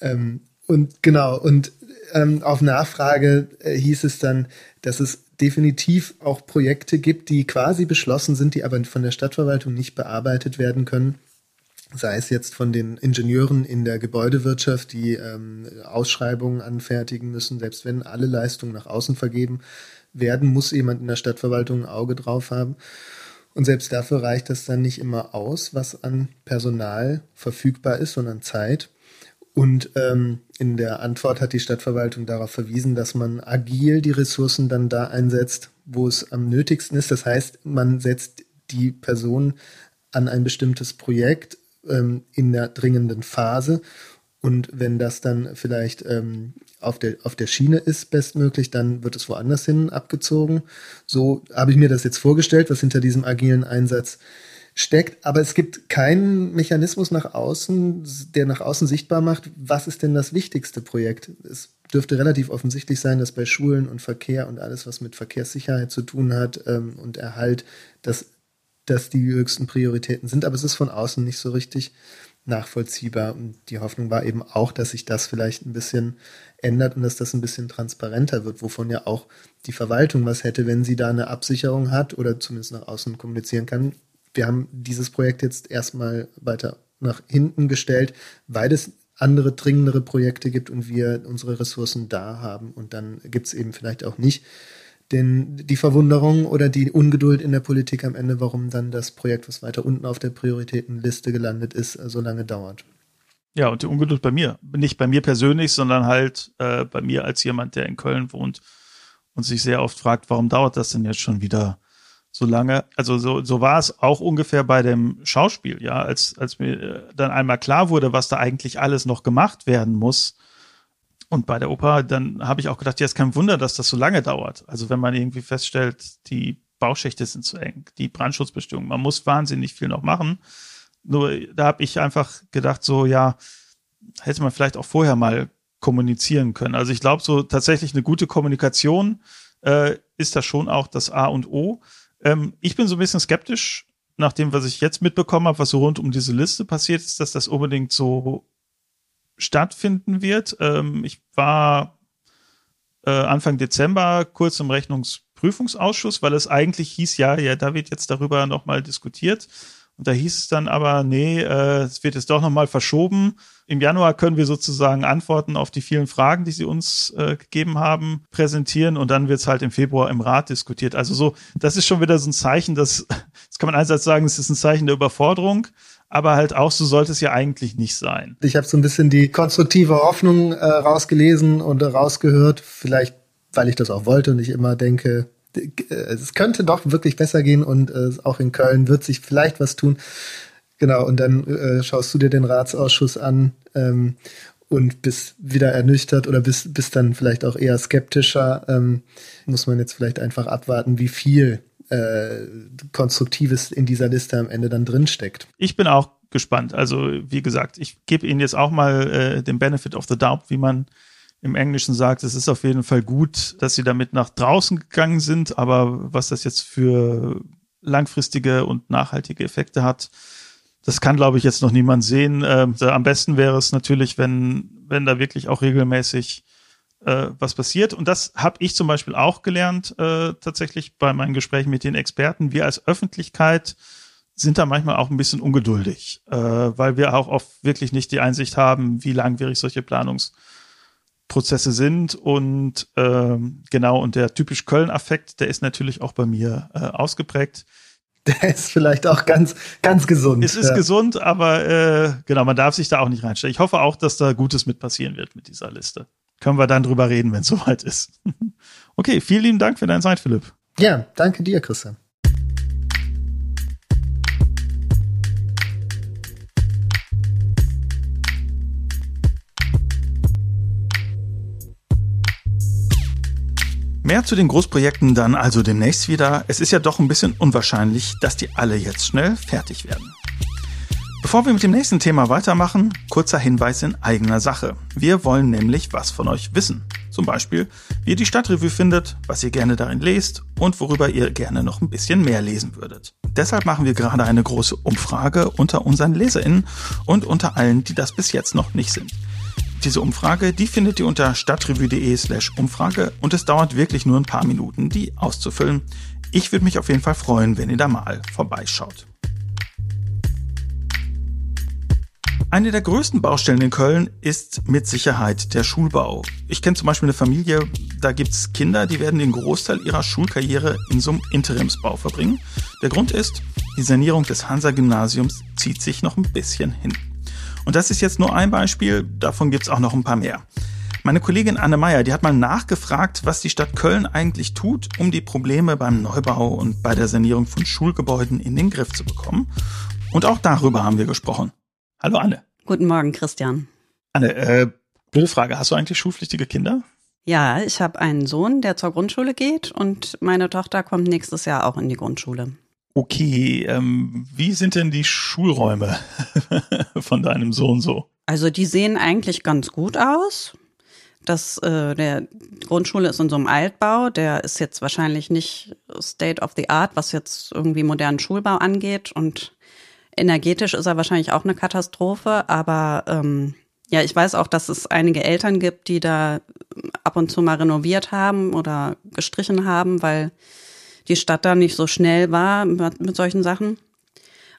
Ähm, und genau, und ähm, auf Nachfrage äh, hieß es dann, dass es definitiv auch Projekte gibt, die quasi beschlossen sind, die aber von der Stadtverwaltung nicht bearbeitet werden können. Sei es jetzt von den Ingenieuren in der Gebäudewirtschaft, die ähm, Ausschreibungen anfertigen müssen, selbst wenn alle Leistungen nach außen vergeben werden, muss jemand in der Stadtverwaltung ein Auge drauf haben. Und selbst dafür reicht das dann nicht immer aus, was an Personal verfügbar ist, sondern Zeit. Und ähm, in der Antwort hat die Stadtverwaltung darauf verwiesen, dass man agil die Ressourcen dann da einsetzt, wo es am nötigsten ist. Das heißt, man setzt die Person an ein bestimmtes Projekt ähm, in der dringenden Phase. Und wenn das dann vielleicht ähm, auf, der, auf der Schiene ist, bestmöglich, dann wird es woanders hin abgezogen. So habe ich mir das jetzt vorgestellt, was hinter diesem agilen Einsatz steckt, aber es gibt keinen Mechanismus nach außen, der nach außen sichtbar macht, was ist denn das wichtigste Projekt. Es dürfte relativ offensichtlich sein, dass bei Schulen und Verkehr und alles, was mit Verkehrssicherheit zu tun hat ähm, und Erhalt, dass das die höchsten Prioritäten sind, aber es ist von außen nicht so richtig nachvollziehbar. Und die Hoffnung war eben auch, dass sich das vielleicht ein bisschen ändert und dass das ein bisschen transparenter wird, wovon ja auch die Verwaltung was hätte, wenn sie da eine Absicherung hat oder zumindest nach außen kommunizieren kann wir haben dieses Projekt jetzt erstmal weiter nach hinten gestellt, weil es andere dringendere Projekte gibt und wir unsere Ressourcen da haben. Und dann gibt es eben vielleicht auch nicht den, die Verwunderung oder die Ungeduld in der Politik am Ende, warum dann das Projekt, was weiter unten auf der Prioritätenliste gelandet ist, so lange dauert. Ja, und die Ungeduld bei mir. Nicht bei mir persönlich, sondern halt äh, bei mir als jemand, der in Köln wohnt und sich sehr oft fragt, warum dauert das denn jetzt schon wieder? solange, also so, so war es auch ungefähr bei dem Schauspiel, ja, als, als mir äh, dann einmal klar wurde, was da eigentlich alles noch gemacht werden muss. Und bei der Oper, dann habe ich auch gedacht, ja, ist kein Wunder, dass das so lange dauert. Also wenn man irgendwie feststellt, die Bauschächte sind zu eng, die Brandschutzbestimmungen, man muss wahnsinnig viel noch machen. Nur da habe ich einfach gedacht, so, ja, hätte man vielleicht auch vorher mal kommunizieren können. Also ich glaube, so tatsächlich eine gute Kommunikation äh, ist da schon auch das A und O. Ähm, ich bin so ein bisschen skeptisch, nach dem, was ich jetzt mitbekommen habe, was so rund um diese Liste passiert ist, dass das unbedingt so stattfinden wird. Ähm, ich war äh, Anfang Dezember kurz im Rechnungsprüfungsausschuss, weil es eigentlich hieß, ja, ja, da wird jetzt darüber nochmal diskutiert. Und da hieß es dann aber, nee, äh, es wird jetzt doch nochmal verschoben. Im Januar können wir sozusagen Antworten auf die vielen Fragen, die Sie uns äh, gegeben haben, präsentieren und dann wird es halt im Februar im Rat diskutiert. Also so, das ist schon wieder so ein Zeichen, dass, das kann man einerseits sagen, es ist ein Zeichen der Überforderung, aber halt auch so sollte es ja eigentlich nicht sein. Ich habe so ein bisschen die konstruktive Hoffnung äh, rausgelesen und rausgehört, vielleicht weil ich das auch wollte und ich immer denke, es könnte doch wirklich besser gehen und äh, auch in Köln wird sich vielleicht was tun. Genau, und dann äh, schaust du dir den Ratsausschuss an ähm, und bist wieder ernüchtert oder bist, bist dann vielleicht auch eher skeptischer. Ähm, muss man jetzt vielleicht einfach abwarten, wie viel äh, Konstruktives in dieser Liste am Ende dann drinsteckt. Ich bin auch gespannt. Also, wie gesagt, ich gebe Ihnen jetzt auch mal äh, den Benefit of the Doubt, wie man im Englischen sagt, es ist auf jeden Fall gut, dass sie damit nach draußen gegangen sind, aber was das jetzt für langfristige und nachhaltige Effekte hat, das kann, glaube ich, jetzt noch niemand sehen. Äh, am besten wäre es natürlich, wenn, wenn da wirklich auch regelmäßig äh, was passiert. Und das habe ich zum Beispiel auch gelernt, äh, tatsächlich bei meinen Gesprächen mit den Experten. Wir als Öffentlichkeit sind da manchmal auch ein bisschen ungeduldig, äh, weil wir auch oft wirklich nicht die Einsicht haben, wie langwierig solche Planungs- Prozesse sind und ähm, genau und der typisch Köln-Affekt, der ist natürlich auch bei mir äh, ausgeprägt. Der ist vielleicht auch ganz, ganz gesund. Es ist ja. gesund, aber äh, genau, man darf sich da auch nicht reinstellen. Ich hoffe auch, dass da Gutes mit passieren wird mit dieser Liste. Können wir dann drüber reden, wenn es soweit ist. okay, vielen lieben Dank für deine Zeit, Philipp. Ja, danke dir, Christian. Mehr zu den Großprojekten dann also demnächst wieder. Es ist ja doch ein bisschen unwahrscheinlich, dass die alle jetzt schnell fertig werden. Bevor wir mit dem nächsten Thema weitermachen, kurzer Hinweis in eigener Sache. Wir wollen nämlich was von euch wissen. Zum Beispiel, wie ihr die Stadtrevue findet, was ihr gerne darin lest und worüber ihr gerne noch ein bisschen mehr lesen würdet. Deshalb machen wir gerade eine große Umfrage unter unseren LeserInnen und unter allen, die das bis jetzt noch nicht sind. Diese Umfrage, die findet ihr unter stadtrevue.de slash Umfrage und es dauert wirklich nur ein paar Minuten, die auszufüllen. Ich würde mich auf jeden Fall freuen, wenn ihr da mal vorbeischaut. Eine der größten Baustellen in Köln ist mit Sicherheit der Schulbau. Ich kenne zum Beispiel eine Familie, da gibt's Kinder, die werden den Großteil ihrer Schulkarriere in so einem Interimsbau verbringen. Der Grund ist, die Sanierung des Hansa-Gymnasiums zieht sich noch ein bisschen hin. Und das ist jetzt nur ein Beispiel, davon gibt's auch noch ein paar mehr. Meine Kollegin Anne Meyer, die hat mal nachgefragt, was die Stadt Köln eigentlich tut, um die Probleme beim Neubau und bei der Sanierung von Schulgebäuden in den Griff zu bekommen. Und auch darüber haben wir gesprochen. Hallo Anne. Guten Morgen, Christian. Anne, äh, blöde Frage, hast du eigentlich schulpflichtige Kinder? Ja, ich habe einen Sohn, der zur Grundschule geht und meine Tochter kommt nächstes Jahr auch in die Grundschule. Okay, ähm, wie sind denn die Schulräume von deinem Sohn so? Also die sehen eigentlich ganz gut aus. Das, äh, der die Grundschule ist in so einem Altbau, der ist jetzt wahrscheinlich nicht State of the Art, was jetzt irgendwie modernen Schulbau angeht. Und energetisch ist er wahrscheinlich auch eine Katastrophe, aber ähm, ja, ich weiß auch, dass es einige Eltern gibt, die da ab und zu mal renoviert haben oder gestrichen haben, weil die Stadt da nicht so schnell war mit solchen Sachen.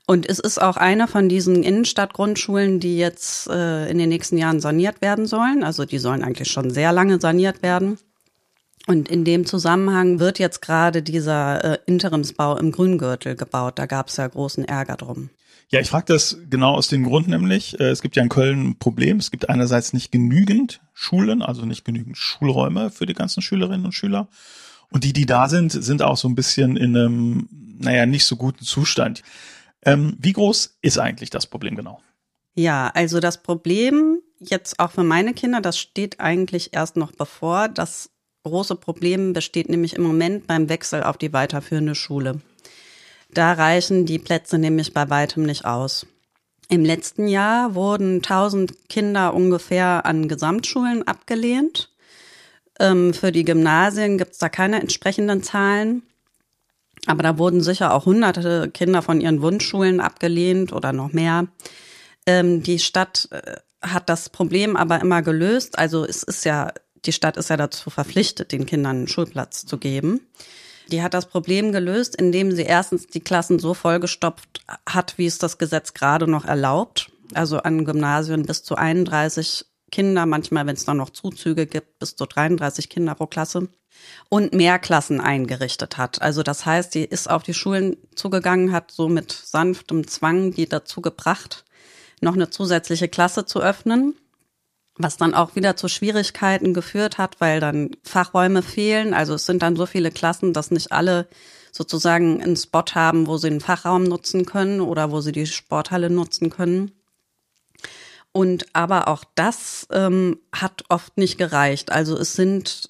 Und es ist auch eine von diesen Innenstadtgrundschulen, die jetzt äh, in den nächsten Jahren saniert werden sollen. Also die sollen eigentlich schon sehr lange saniert werden. Und in dem Zusammenhang wird jetzt gerade dieser äh, Interimsbau im Grüngürtel gebaut. Da gab es ja großen Ärger drum. Ja, ich frage das genau aus dem Grund nämlich, äh, es gibt ja in Köln ein Problem. Es gibt einerseits nicht genügend Schulen, also nicht genügend Schulräume für die ganzen Schülerinnen und Schüler. Und die, die da sind, sind auch so ein bisschen in einem, naja, nicht so guten Zustand. Ähm, wie groß ist eigentlich das Problem genau? Ja, also das Problem jetzt auch für meine Kinder, das steht eigentlich erst noch bevor. Das große Problem besteht nämlich im Moment beim Wechsel auf die weiterführende Schule. Da reichen die Plätze nämlich bei weitem nicht aus. Im letzten Jahr wurden 1000 Kinder ungefähr an Gesamtschulen abgelehnt. Ähm, für die Gymnasien gibt es da keine entsprechenden Zahlen. Aber da wurden sicher auch hunderte Kinder von ihren Wunschschulen abgelehnt oder noch mehr. Ähm, die Stadt äh, hat das Problem aber immer gelöst. Also es ist ja, die Stadt ist ja dazu verpflichtet, den Kindern einen Schulplatz zu geben. Die hat das Problem gelöst, indem sie erstens die Klassen so vollgestopft hat, wie es das Gesetz gerade noch erlaubt. Also an Gymnasien bis zu 31 Kinder, manchmal, wenn es dann noch Zuzüge gibt, bis zu 33 Kinder pro Klasse. Und mehr Klassen eingerichtet hat. Also das heißt, die ist auf die Schulen zugegangen, hat so mit sanftem Zwang die dazu gebracht, noch eine zusätzliche Klasse zu öffnen, was dann auch wieder zu Schwierigkeiten geführt hat, weil dann Fachräume fehlen. Also es sind dann so viele Klassen, dass nicht alle sozusagen einen Spot haben, wo sie einen Fachraum nutzen können oder wo sie die Sporthalle nutzen können. Und aber auch das ähm, hat oft nicht gereicht. Also es sind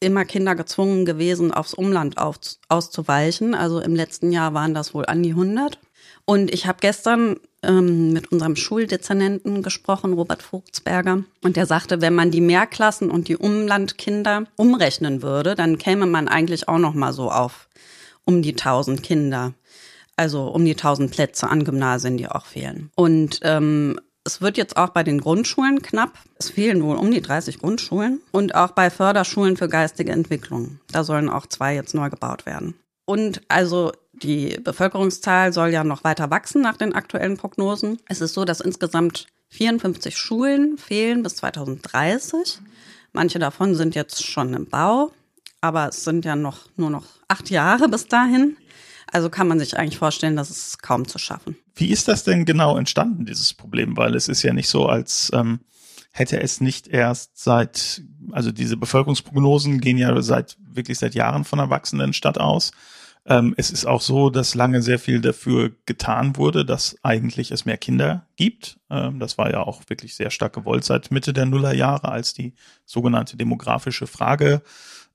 immer Kinder gezwungen gewesen, aufs Umland auf, auszuweichen. Also im letzten Jahr waren das wohl an die 100. Und ich habe gestern ähm, mit unserem Schuldezernenten gesprochen, Robert Vogtsberger, und der sagte, wenn man die Mehrklassen und die Umlandkinder umrechnen würde, dann käme man eigentlich auch noch mal so auf um die 1000 Kinder, also um die 1000 Plätze an Gymnasien, die auch fehlen. Und ähm, es wird jetzt auch bei den Grundschulen knapp. Es fehlen wohl um die 30 Grundschulen und auch bei Förderschulen für geistige Entwicklung. Da sollen auch zwei jetzt neu gebaut werden. Und also die Bevölkerungszahl soll ja noch weiter wachsen nach den aktuellen Prognosen. Es ist so, dass insgesamt 54 Schulen fehlen bis 2030. Manche davon sind jetzt schon im Bau, aber es sind ja noch nur noch acht Jahre bis dahin. Also kann man sich eigentlich vorstellen, dass es kaum zu schaffen. Wie ist das denn genau entstanden, dieses Problem? Weil es ist ja nicht so, als ähm, hätte es nicht erst seit, also diese Bevölkerungsprognosen gehen ja seit wirklich seit Jahren von einer wachsenden Stadt aus. Ähm, es ist auch so, dass lange sehr viel dafür getan wurde, dass eigentlich es mehr Kinder gibt. Ähm, das war ja auch wirklich sehr stark gewollt seit Mitte der Nullerjahre, als die sogenannte demografische Frage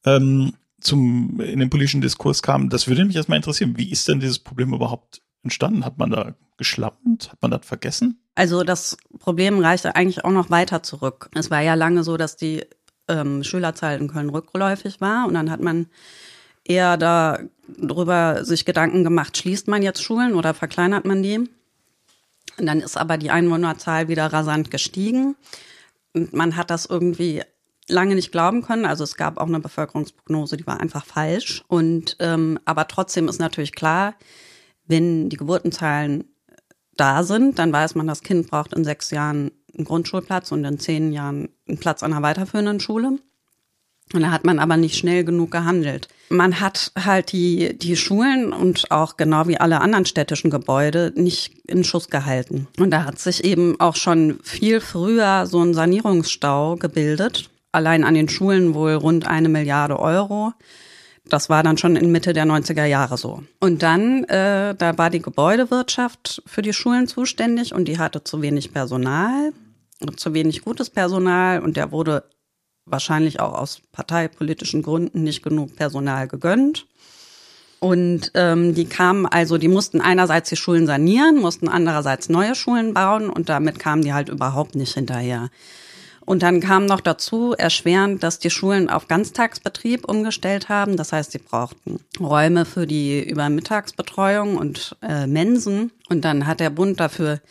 ähm, zum, in den politischen Diskurs kam. Das würde mich erstmal interessieren. Wie ist denn dieses Problem überhaupt entstanden? Hat man da geschlappt? Hat man das vergessen? Also das Problem reichte eigentlich auch noch weiter zurück. Es war ja lange so, dass die ähm, Schülerzahl in Köln rückläufig war und dann hat man eher darüber sich Gedanken gemacht, schließt man jetzt Schulen oder verkleinert man die? Und dann ist aber die Einwohnerzahl wieder rasant gestiegen. Und man hat das irgendwie lange nicht glauben können. Also es gab auch eine Bevölkerungsprognose, die war einfach falsch. Und ähm, aber trotzdem ist natürlich klar, wenn die Geburtenzahlen da sind, dann weiß man, das Kind braucht in sechs Jahren einen Grundschulplatz und in zehn Jahren einen Platz an einer weiterführenden Schule. Und da hat man aber nicht schnell genug gehandelt. Man hat halt die, die Schulen und auch genau wie alle anderen städtischen Gebäude nicht in Schuss gehalten. Und da hat sich eben auch schon viel früher so ein Sanierungsstau gebildet. Allein an den Schulen wohl rund eine Milliarde Euro. Das war dann schon in Mitte der 90er Jahre so. Und dann, äh, da war die Gebäudewirtschaft für die Schulen zuständig und die hatte zu wenig Personal, zu wenig gutes Personal und der wurde wahrscheinlich auch aus parteipolitischen Gründen nicht genug Personal gegönnt. Und ähm, die kamen also, die mussten einerseits die Schulen sanieren, mussten andererseits neue Schulen bauen und damit kamen die halt überhaupt nicht hinterher. Und dann kam noch dazu erschwerend, dass die Schulen auf Ganztagsbetrieb umgestellt haben. Das heißt, sie brauchten Räume für die Übermittagsbetreuung und äh, Mensen. Und dann hat der Bund dafür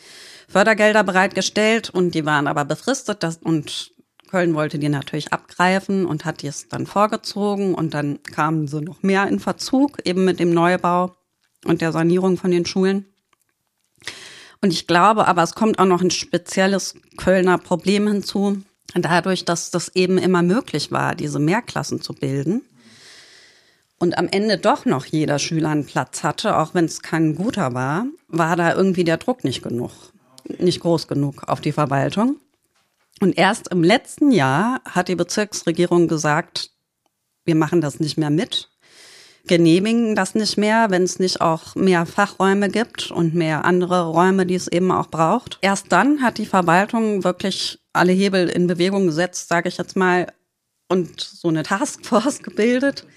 Fördergelder bereitgestellt und die waren aber befristet. Das, und Köln wollte die natürlich abgreifen und hat die es dann vorgezogen und dann kamen sie noch mehr in Verzug, eben mit dem Neubau und der Sanierung von den Schulen. Und ich glaube aber, es kommt auch noch ein spezielles Kölner Problem hinzu, dadurch, dass das eben immer möglich war, diese Mehrklassen zu bilden. Und am Ende doch noch jeder Schüler einen Platz hatte, auch wenn es kein guter war, war da irgendwie der Druck nicht genug, nicht groß genug auf die Verwaltung. Und erst im letzten Jahr hat die Bezirksregierung gesagt, wir machen das nicht mehr mit, genehmigen das nicht mehr, wenn es nicht auch mehr Fachräume gibt und mehr andere Räume, die es eben auch braucht. Erst dann hat die Verwaltung wirklich alle Hebel in Bewegung gesetzt, sage ich jetzt mal, und so eine Taskforce gebildet,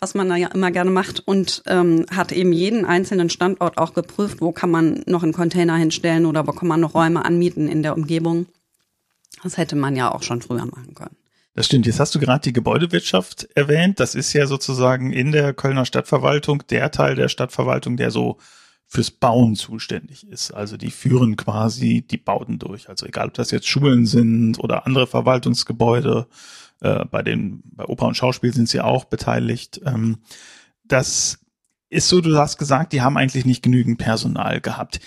was man da ja immer gerne macht, und ähm, hat eben jeden einzelnen Standort auch geprüft, wo kann man noch einen Container hinstellen oder wo kann man noch Räume anmieten in der Umgebung. Das hätte man ja auch schon früher machen können. Das stimmt. Jetzt hast du gerade die Gebäudewirtschaft erwähnt. Das ist ja sozusagen in der Kölner Stadtverwaltung der Teil der Stadtverwaltung, der so fürs Bauen zuständig ist. Also die führen quasi die Bauten durch. Also egal, ob das jetzt Schulen sind oder andere Verwaltungsgebäude. Äh, bei den bei Oper und Schauspiel sind sie auch beteiligt. Ähm, das ist so, du hast gesagt, die haben eigentlich nicht genügend Personal gehabt.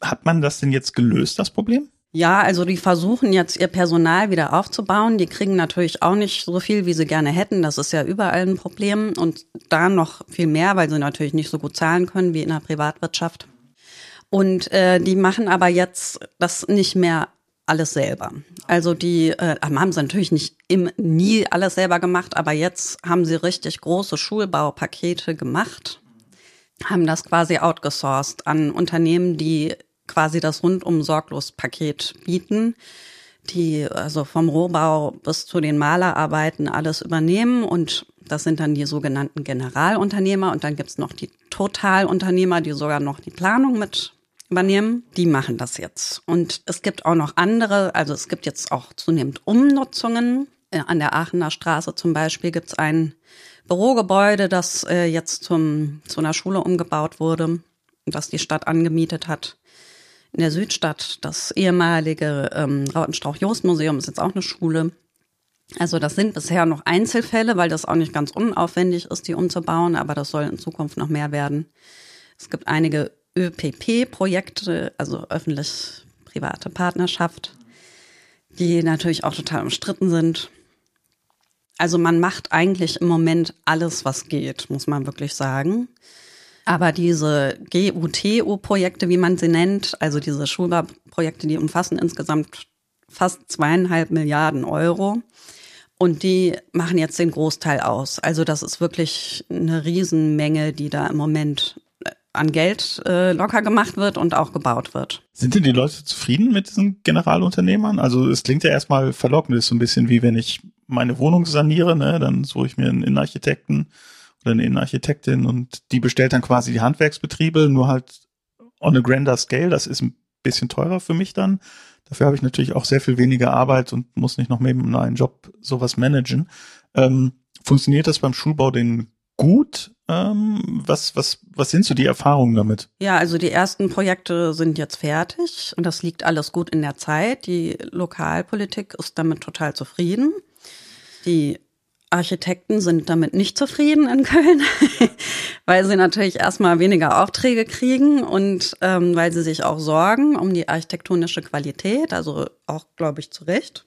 Hat man das denn jetzt gelöst, das Problem? Ja, also die versuchen jetzt ihr Personal wieder aufzubauen. Die kriegen natürlich auch nicht so viel, wie sie gerne hätten. Das ist ja überall ein Problem. Und da noch viel mehr, weil sie natürlich nicht so gut zahlen können wie in der Privatwirtschaft. Und äh, die machen aber jetzt das nicht mehr alles selber. Also die äh, haben sie natürlich nicht im, nie alles selber gemacht, aber jetzt haben sie richtig große Schulbaupakete gemacht, haben das quasi outgesourced an Unternehmen, die quasi das rundum sorglos Paket bieten, die also vom Rohbau bis zu den Malerarbeiten alles übernehmen und das sind dann die sogenannten Generalunternehmer und dann gibt's noch die Totalunternehmer, die sogar noch die Planung mit übernehmen. Die machen das jetzt. Und es gibt auch noch andere, also es gibt jetzt auch zunehmend Umnutzungen. Äh, an der Aachener Straße zum Beispiel gibt's ein Bürogebäude, das äh, jetzt zum, zu einer Schule umgebaut wurde, das die Stadt angemietet hat in der Südstadt. Das ehemalige ähm, Rautenstrauch-Jost-Museum ist jetzt auch eine Schule. Also das sind bisher noch Einzelfälle, weil das auch nicht ganz unaufwendig ist, die umzubauen, aber das soll in Zukunft noch mehr werden. Es gibt einige ÖPP-Projekte, also öffentlich-private Partnerschaft, die natürlich auch total umstritten sind. Also man macht eigentlich im Moment alles, was geht, muss man wirklich sagen. Aber diese GUTU-Projekte, wie man sie nennt, also diese Schulbauprojekte, die umfassen insgesamt fast zweieinhalb Milliarden Euro. Und die machen jetzt den Großteil aus. Also das ist wirklich eine Riesenmenge, die da im Moment äh, an Geld äh, locker gemacht wird und auch gebaut wird. Sind denn die Leute zufrieden mit diesen Generalunternehmern? Also es klingt ja erstmal verlockend, ist so ein bisschen wie wenn ich meine Wohnung saniere, ne, dann suche ich mir einen Innenarchitekten oder eine Innenarchitektin und die bestellt dann quasi die Handwerksbetriebe, nur halt on a grander scale. Das ist ein bisschen teurer für mich dann. Dafür habe ich natürlich auch sehr viel weniger Arbeit und muss nicht noch neben einem Job sowas managen. Ähm, funktioniert das beim Schulbau denn gut? Ähm, was, was, was sind so die Erfahrungen damit? Ja, also die ersten Projekte sind jetzt fertig und das liegt alles gut in der Zeit. Die Lokalpolitik ist damit total zufrieden. Die Architekten sind damit nicht zufrieden in Köln, weil sie natürlich erstmal weniger Aufträge kriegen und ähm, weil sie sich auch sorgen um die architektonische Qualität, also auch, glaube ich, zu Recht,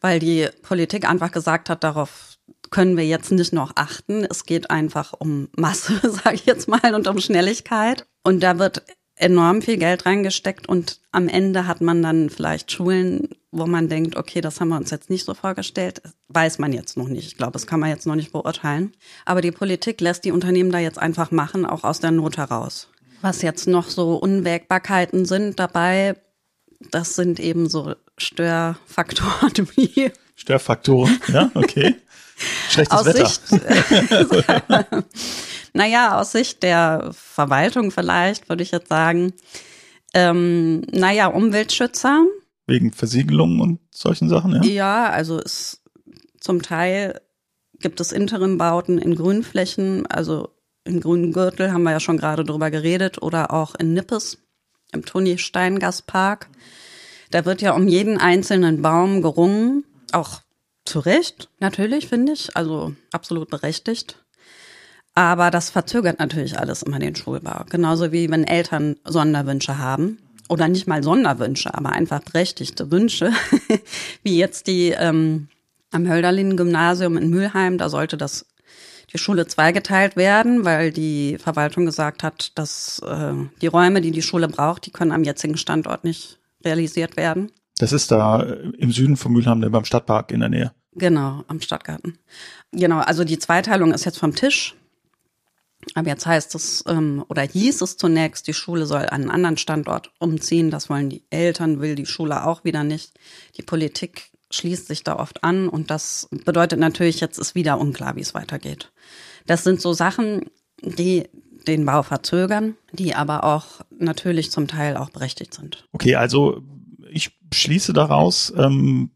weil die Politik einfach gesagt hat, darauf können wir jetzt nicht noch achten. Es geht einfach um Masse, sage ich jetzt mal, und um Schnelligkeit. Und da wird enorm viel Geld reingesteckt und am Ende hat man dann vielleicht Schulen, wo man denkt, okay, das haben wir uns jetzt nicht so vorgestellt. Weiß man jetzt noch nicht. Ich glaube, das kann man jetzt noch nicht beurteilen. Aber die Politik lässt die Unternehmen da jetzt einfach machen, auch aus der Not heraus. Was jetzt noch so Unwägbarkeiten sind dabei, das sind eben so Störfaktoren wie. Störfaktoren, ja, okay. Schlechtes aus Wetter. Sicht, naja, aus Sicht der Verwaltung vielleicht, würde ich jetzt sagen. Ähm, naja, Umweltschützer, Wegen Versiegelung und solchen Sachen, ja? Ja, also es zum Teil gibt es Interimbauten in Grünflächen, also im grünen Gürtel haben wir ja schon gerade drüber geredet, oder auch in Nippes im Toni Steingas Park. Da wird ja um jeden einzelnen Baum gerungen, auch zu Recht, natürlich, finde ich, also absolut berechtigt. Aber das verzögert natürlich alles immer den Schulbau. Genauso wie wenn Eltern Sonderwünsche haben oder nicht mal Sonderwünsche, aber einfach berechtigte Wünsche, wie jetzt die ähm, am Hölderlin-Gymnasium in Mülheim, da sollte das die Schule zweigeteilt werden, weil die Verwaltung gesagt hat, dass äh, die Räume, die die Schule braucht, die können am jetzigen Standort nicht realisiert werden. Das ist da im Süden von Mülheim, beim Stadtpark in der Nähe. Genau, am Stadtgarten. Genau, also die Zweiteilung ist jetzt vom Tisch. Aber jetzt heißt es, ähm, oder hieß es zunächst, die Schule soll an einen anderen Standort umziehen. Das wollen die Eltern, will die Schule auch wieder nicht. Die Politik schließt sich da oft an und das bedeutet natürlich, jetzt ist wieder unklar, wie es weitergeht. Das sind so Sachen, die den Bau verzögern, die aber auch natürlich zum Teil auch berechtigt sind. Okay, also ich schließe daraus, ähm,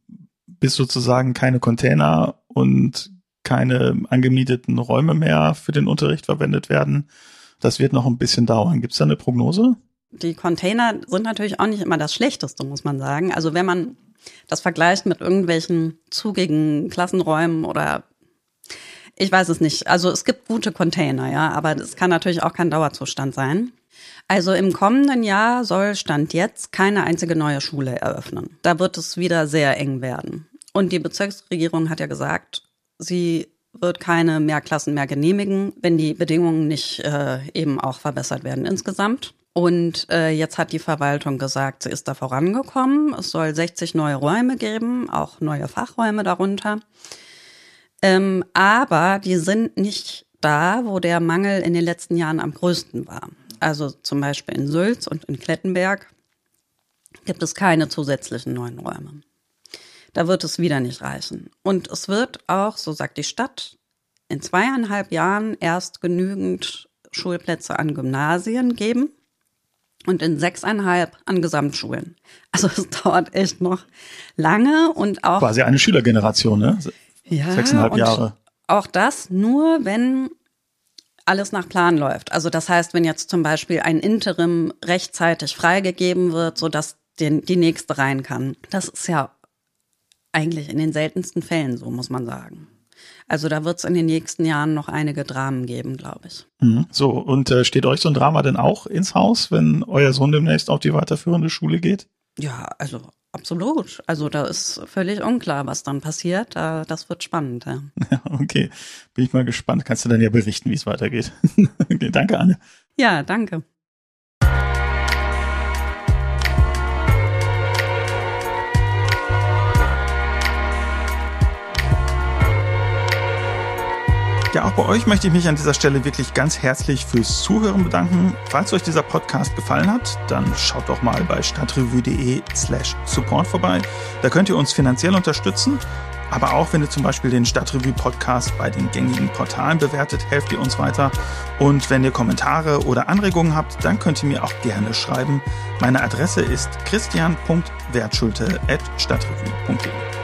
bis sozusagen keine Container und keine angemieteten Räume mehr für den Unterricht verwendet werden. Das wird noch ein bisschen dauern. Gibt es da eine Prognose? Die Container sind natürlich auch nicht immer das Schlechteste, muss man sagen. Also wenn man das vergleicht mit irgendwelchen zugigen Klassenräumen oder ich weiß es nicht. Also es gibt gute Container, ja, aber es kann natürlich auch kein Dauerzustand sein. Also im kommenden Jahr soll Stand jetzt keine einzige neue Schule eröffnen. Da wird es wieder sehr eng werden. Und die Bezirksregierung hat ja gesagt, sie wird keine Mehrklassen mehr genehmigen, wenn die Bedingungen nicht äh, eben auch verbessert werden insgesamt. Und äh, jetzt hat die Verwaltung gesagt, sie ist da vorangekommen. Es soll 60 neue Räume geben, auch neue Fachräume darunter. Ähm, aber die sind nicht da, wo der Mangel in den letzten Jahren am größten war. Also zum Beispiel in Sülz und in Klettenberg gibt es keine zusätzlichen neuen Räume. Da wird es wieder nicht reichen. Und es wird auch, so sagt die Stadt, in zweieinhalb Jahren erst genügend Schulplätze an Gymnasien geben und in sechseinhalb an Gesamtschulen. Also es dauert echt noch lange und auch. Quasi eine Schülergeneration, ne? Ja, Sechseinhalb Jahre. Auch das nur, wenn alles nach Plan läuft. Also das heißt, wenn jetzt zum Beispiel ein Interim rechtzeitig freigegeben wird, sodass die, die nächste rein kann. Das ist ja eigentlich in den seltensten Fällen so, muss man sagen. Also da wird es in den nächsten Jahren noch einige Dramen geben, glaube ich. Mhm. So, und äh, steht euch so ein Drama denn auch ins Haus, wenn euer Sohn demnächst auf die weiterführende Schule geht? Ja, also absolut. Also da ist völlig unklar, was dann passiert. Das wird spannend. Ja, ja okay. Bin ich mal gespannt. Kannst du dann ja berichten, wie es weitergeht. okay, danke, Anne. Ja, danke. Ja, auch bei euch möchte ich mich an dieser Stelle wirklich ganz herzlich fürs Zuhören bedanken. Falls euch dieser Podcast gefallen hat, dann schaut doch mal bei stadtrevue.de slash support vorbei. Da könnt ihr uns finanziell unterstützen. Aber auch wenn ihr zum Beispiel den Stadtrevue-Podcast bei den gängigen Portalen bewertet, helft ihr uns weiter. Und wenn ihr Kommentare oder Anregungen habt, dann könnt ihr mir auch gerne schreiben. Meine Adresse ist christian.wertschulte.stadtrevue.de.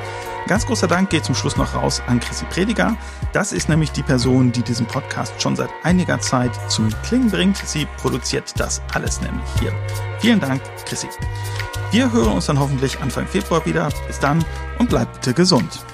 Ganz großer Dank geht zum Schluss noch raus an Chrissy Prediger. Das ist nämlich die Person, die diesen Podcast schon seit einiger Zeit zum Klingen bringt. Sie produziert das alles nämlich hier. Vielen Dank, Chrissy. Wir hören uns dann hoffentlich Anfang Februar wieder. Bis dann und bleibt bitte gesund.